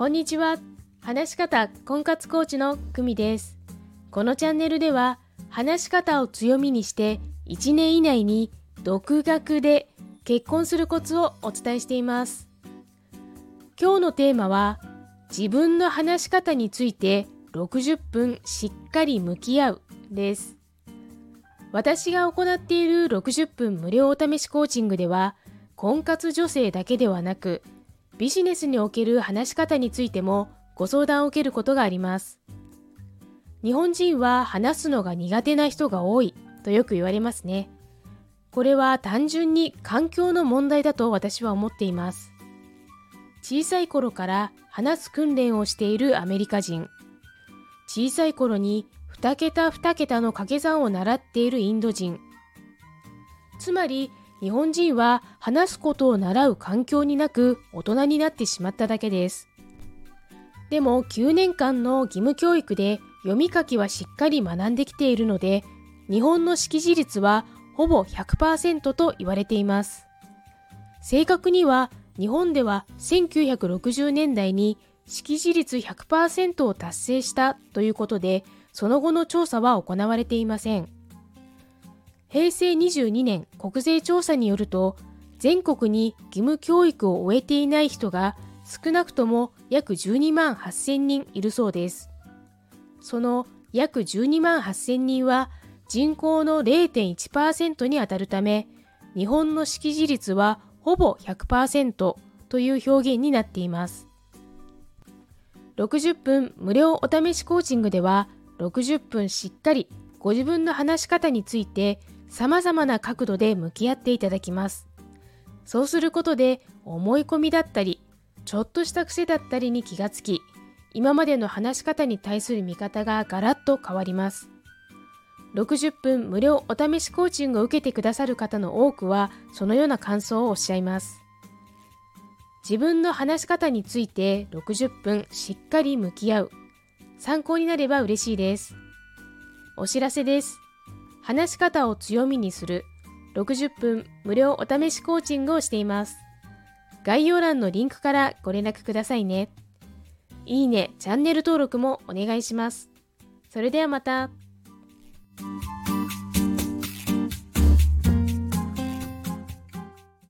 こんにちは。話し方婚活コーチの久美です。このチャンネルでは、話し方を強みにして1年以内に独学で結婚するコツをお伝えしています。今日のテーマは、自分の話し方について60分しっかり向き合うです。私が行っている60分無料お試しコーチングでは、婚活女性だけではなく、ビジネスにおける話し方についてもご相談を受けることがあります。日本人は話すのが苦手な人が多いとよく言われますね。これは単純に環境の問題だと私は思っています。小さい頃から話す訓練をしているアメリカ人。小さい頃に2桁2桁の掛け算を習っているインド人。つまり日本人は話すことを習う環境になく大人になってしまっただけです。でも9年間の義務教育で読み書きはしっかり学んできているので日本の識字率はほぼ100%と言われています。正確には日本では1960年代に識字率100%を達成したということでその後の調査は行われていません。平成22年国税調査によると、全国に義務教育を終えていない人が少なくとも約12万8000人いるそうです。その約12万8000人は人口の0.1%にあたるため、日本の識字率はほぼ100%という表現になっています。60分無料お試しコーチングでは、60分しっかりご自分の話し方について様々な角度で向き合っていただきます。そうすることで思い込みだったり、ちょっとした癖だったりに気がつき、今までの話し方に対する見方がガラッと変わります。60分無料お試しコーチングを受けてくださる方の多くはそのような感想をおっしゃいます。自分の話し方について60分しっかり向き合う。参考になれば嬉しいです。お知らせです。話し方を強みにする60分無料お試しコーチングをしています。概要欄のリンクからご連絡くださいね。いいね、チャンネル登録もお願いします。それではまた。